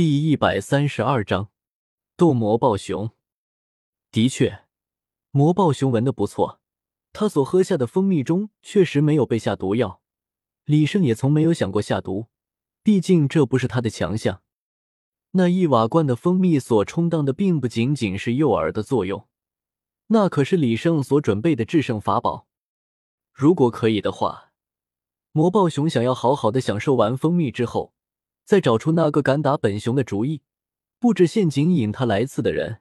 第一百三十二章斗魔暴熊。的确，魔暴熊闻的不错，他所喝下的蜂蜜中确实没有被下毒药。李胜也从没有想过下毒，毕竟这不是他的强项。那一瓦罐的蜂蜜所充当的，并不仅仅是诱饵的作用，那可是李胜所准备的制胜法宝。如果可以的话，魔暴熊想要好好的享受完蜂蜜之后，再找出那个敢打本熊的主意，布置陷阱引他来刺的人，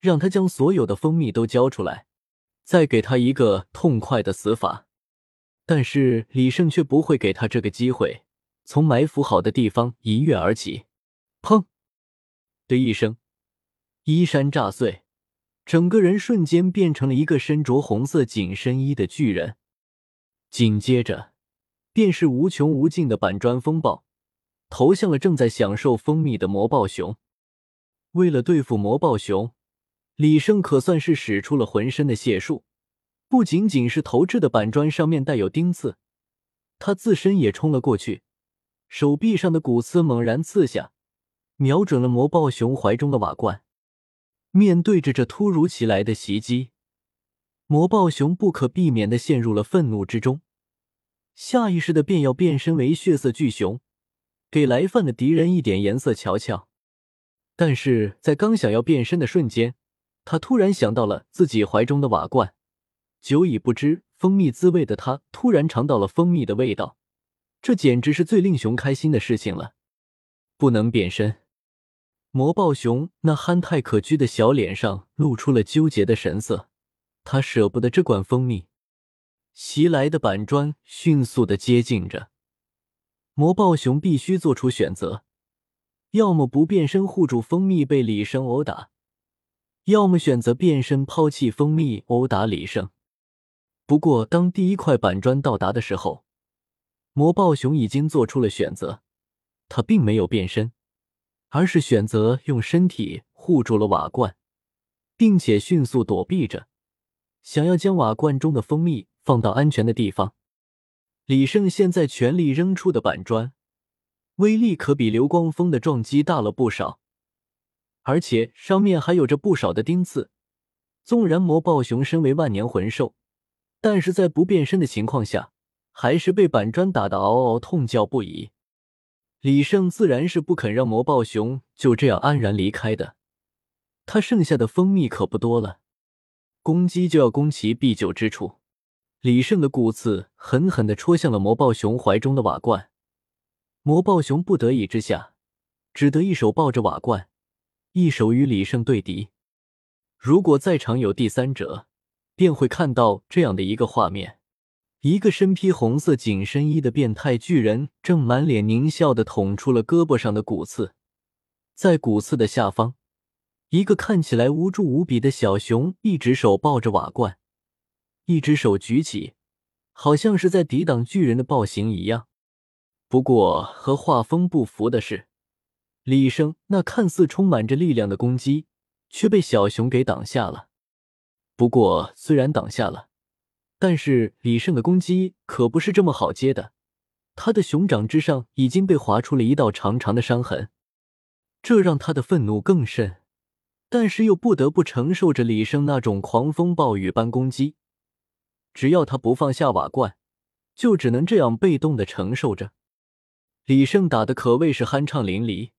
让他将所有的蜂蜜都交出来，再给他一个痛快的死法。但是李胜却不会给他这个机会，从埋伏好的地方一跃而起，砰！的一声，衣衫炸碎，整个人瞬间变成了一个身着红色紧身衣的巨人。紧接着，便是无穷无尽的板砖风暴，投向了正在享受蜂蜜的魔暴熊。为了对付魔暴熊，李胜可算是使出了浑身的解数，不仅仅是投掷的板砖上面带有钉刺，他自身也冲了过去，手臂上的骨刺猛然刺下。瞄准了魔暴熊怀中的瓦罐，面对着这突如其来的袭击，魔暴熊不可避免的陷入了愤怒之中，下意识的便要变身为血色巨熊，给来犯的敌人一点颜色瞧瞧。但是在刚想要变身的瞬间，他突然想到了自己怀中的瓦罐，久已不知蜂蜜滋味的他突然尝到了蜂蜜的味道，这简直是最令熊开心的事情了。不能变身。魔豹熊那憨态可掬的小脸上露出了纠结的神色，他舍不得这罐蜂蜜。袭来的板砖迅速的接近着，魔暴熊必须做出选择：要么不变身护住蜂蜜被李胜殴打，要么选择变身抛弃蜂蜜殴打李胜。不过，当第一块板砖到达的时候，魔暴熊已经做出了选择，他并没有变身。而是选择用身体护住了瓦罐，并且迅速躲避着，想要将瓦罐中的蜂蜜放到安全的地方。李胜现在全力扔出的板砖，威力可比流光锋的撞击大了不少，而且上面还有着不少的钉刺。纵然魔暴熊身为万年魂兽，但是在不变身的情况下，还是被板砖打得嗷嗷痛叫不已。李胜自然是不肯让魔暴熊就这样安然离开的，他剩下的蜂蜜可不多了，攻击就要攻其必救之处。李胜的骨刺狠狠地戳向了魔暴熊怀中的瓦罐，魔暴熊不得已之下，只得一手抱着瓦罐，一手与李胜对敌。如果在场有第三者，便会看到这样的一个画面。一个身披红色紧身衣的变态巨人正满脸狞笑的捅出了胳膊上的骨刺，在骨刺的下方，一个看起来无助无比的小熊，一只手抱着瓦罐，一只手举起，好像是在抵挡巨人的暴行一样。不过和画风不符的是，李生那看似充满着力量的攻击却被小熊给挡下了。不过虽然挡下了。但是李胜的攻击可不是这么好接的，他的熊掌之上已经被划出了一道长长的伤痕，这让他的愤怒更甚，但是又不得不承受着李胜那种狂风暴雨般攻击。只要他不放下瓦罐，就只能这样被动的承受着。李胜打的可谓是酣畅淋漓，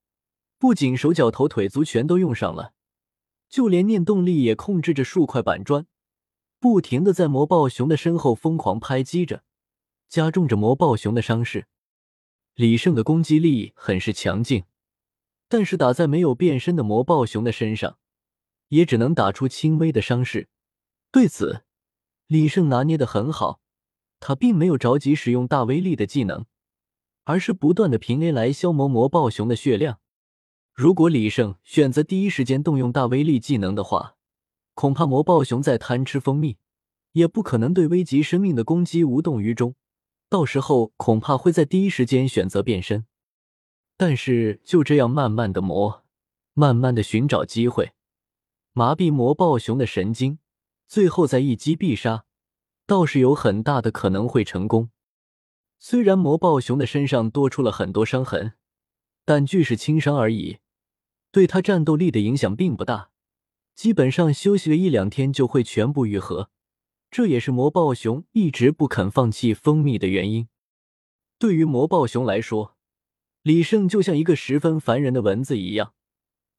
不仅手脚头腿足全都用上了，就连念动力也控制着数块板砖。不停的在魔暴熊的身后疯狂拍击着，加重着魔暴熊的伤势。李胜的攻击力很是强劲，但是打在没有变身的魔暴熊的身上，也只能打出轻微的伤势。对此，李胜拿捏的很好，他并没有着急使用大威力的技能，而是不断的平 A 来消磨魔暴熊的血量。如果李胜选择第一时间动用大威力技能的话，恐怕魔暴熊再贪吃蜂蜜，也不可能对危及生命的攻击无动于衷。到时候恐怕会在第一时间选择变身。但是就这样慢慢的磨，慢慢的寻找机会，麻痹魔暴熊的神经，最后再一击必杀，倒是有很大的可能会成功。虽然魔暴熊的身上多出了很多伤痕，但俱是轻伤而已，对他战斗力的影响并不大，基本上休息个一两天就会全部愈合。这也是魔暴熊一直不肯放弃蜂蜜的原因。对于魔暴熊来说，李胜就像一个十分烦人的蚊子一样，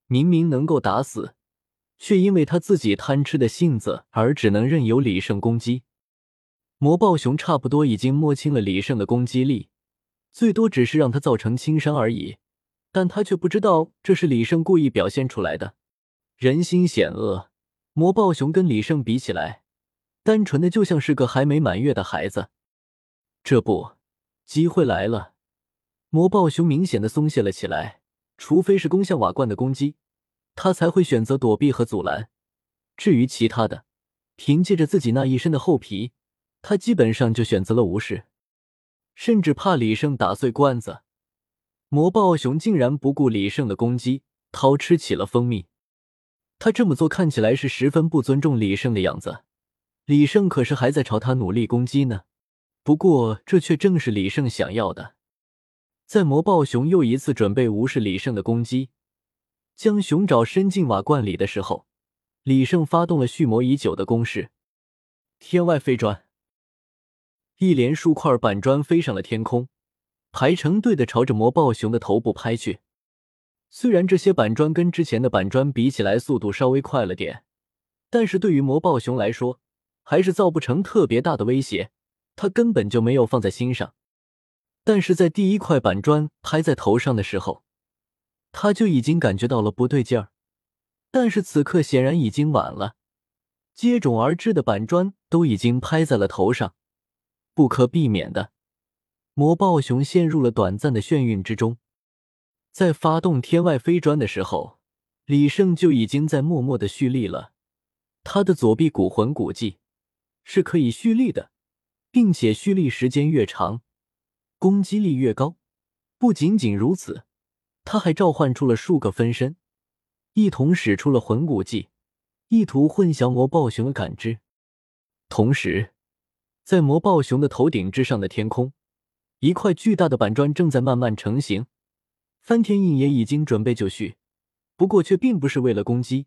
明明能够打死，却因为他自己贪吃的性子而只能任由李胜攻击。魔暴熊差不多已经摸清了李胜的攻击力，最多只是让他造成轻伤而已。但他却不知道这是李胜故意表现出来的。人心险恶，魔暴熊跟李胜比起来，单纯的就像是个还没满月的孩子。这不，机会来了，魔暴熊明显的松懈了起来。除非是攻向瓦罐的攻击，他才会选择躲避和阻拦。至于其他的，凭借着自己那一身的厚皮，他基本上就选择了无视，甚至怕李胜打碎罐子。魔豹熊竟然不顾李胜的攻击，偷吃起了蜂蜜。他这么做看起来是十分不尊重李胜的样子。李胜可是还在朝他努力攻击呢。不过这却正是李胜想要的。在魔豹熊又一次准备无视李胜的攻击，将熊爪伸进瓦罐里的时候，李胜发动了蓄谋已久的攻势——天外飞砖。一连数块板砖飞上了天空。排成队的朝着魔暴熊的头部拍去。虽然这些板砖跟之前的板砖比起来速度稍微快了点，但是对于魔暴熊来说，还是造不成特别大的威胁。他根本就没有放在心上。但是在第一块板砖拍在头上的时候，他就已经感觉到了不对劲儿。但是此刻显然已经晚了，接踵而至的板砖都已经拍在了头上，不可避免的。魔暴熊陷入了短暂的眩晕之中，在发动天外飞砖的时候，李胜就已经在默默的蓄力了。他的左臂骨魂骨技是可以蓄力的，并且蓄力时间越长，攻击力越高。不仅仅如此，他还召唤出了数个分身，一同使出了魂骨技，意图混淆魔暴熊的感知。同时，在魔暴熊的头顶之上的天空。一块巨大的板砖正在慢慢成型，翻天印也已经准备就绪，不过却并不是为了攻击，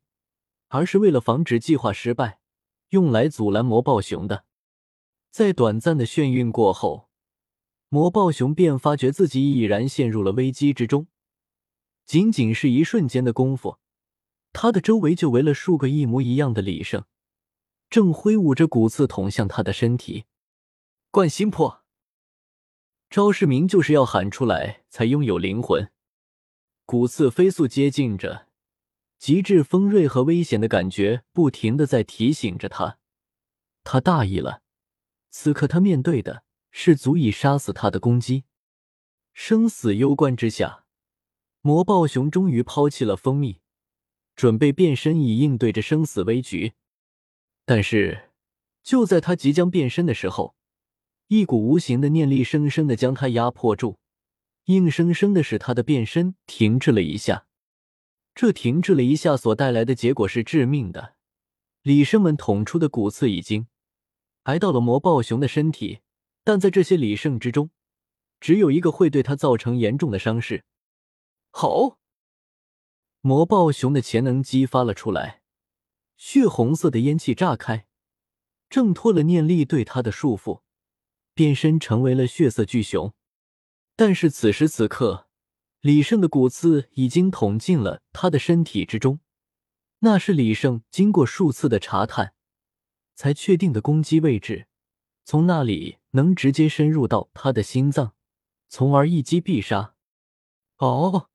而是为了防止计划失败，用来阻拦魔暴熊的。在短暂的眩晕过后，魔暴熊便发觉自己已然陷入了危机之中。仅仅是一瞬间的功夫，他的周围就围了数个一模一样的李胜，正挥舞着骨刺捅向他的身体。冠心魄。招式名就是要喊出来才拥有灵魂。骨刺飞速接近着，极致锋锐和危险的感觉不停的在提醒着他。他大意了，此刻他面对的是足以杀死他的攻击。生死攸关之下，魔暴熊终于抛弃了蜂蜜，准备变身以应对着生死危局。但是，就在他即将变身的时候，一股无形的念力生生的将他压迫住，硬生生的使他的变身停滞了一下。这停滞了一下所带来的结果是致命的。李生们捅出的骨刺已经挨到了魔暴熊的身体，但在这些李胜之中，只有一个会对他造成严重的伤势。吼！魔暴熊的潜能激发了出来，血红色的烟气炸开，挣脱了念力对他的束缚。变身成为了血色巨熊，但是此时此刻，李胜的骨刺已经捅进了他的身体之中，那是李胜经过数次的查探才确定的攻击位置，从那里能直接深入到他的心脏，从而一击必杀。哦，